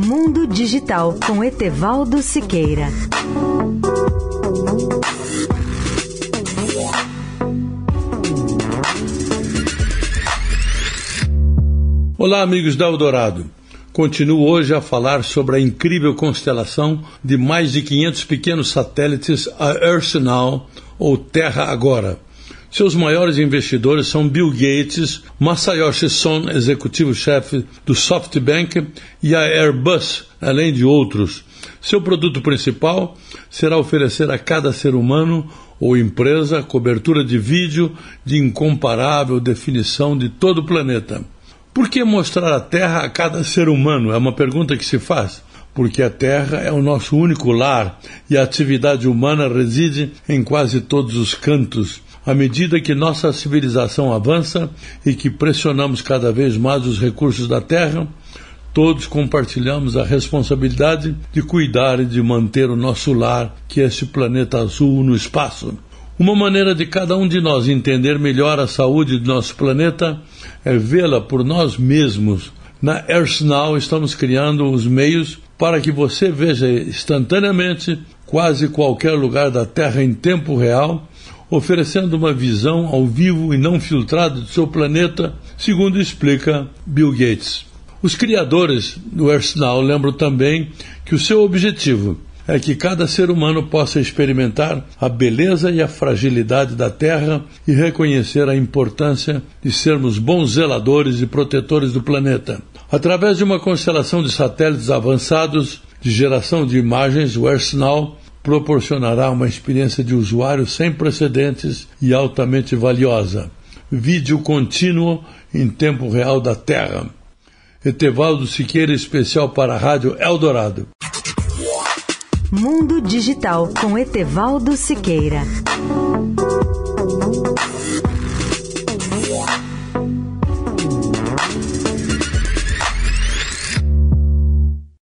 Mundo Digital com Etevaldo Siqueira. Olá, amigos da Eldorado. Continuo hoje a falar sobre a incrível constelação de mais de 500 pequenos satélites, a Earth Now, ou Terra Agora. Seus maiores investidores são Bill Gates, Masayoshi Son, executivo-chefe do SoftBank, e a Airbus, além de outros. Seu produto principal será oferecer a cada ser humano ou empresa cobertura de vídeo de incomparável definição de todo o planeta. Por que mostrar a Terra a cada ser humano? É uma pergunta que se faz. Porque a Terra é o nosso único lar e a atividade humana reside em quase todos os cantos. À medida que nossa civilização avança e que pressionamos cada vez mais os recursos da Terra, todos compartilhamos a responsabilidade de cuidar e de manter o nosso lar, que é esse planeta azul no espaço. Uma maneira de cada um de nós entender melhor a saúde do nosso planeta é vê-la por nós mesmos. Na Earth Now estamos criando os meios para que você veja instantaneamente quase qualquer lugar da Terra em tempo real, oferecendo uma visão ao vivo e não filtrada do seu planeta, segundo explica Bill Gates. Os criadores do Earth Now lembram também que o seu objetivo é que cada ser humano possa experimentar a beleza e a fragilidade da Terra e reconhecer a importância de sermos bons zeladores e protetores do planeta. Através de uma constelação de satélites avançados de geração de imagens, o AirSnow proporcionará uma experiência de usuário sem precedentes e altamente valiosa. Vídeo contínuo em tempo real da Terra. Etevaldo Siqueira, especial para a Rádio Eldorado. Mundo Digital com Etevaldo Siqueira.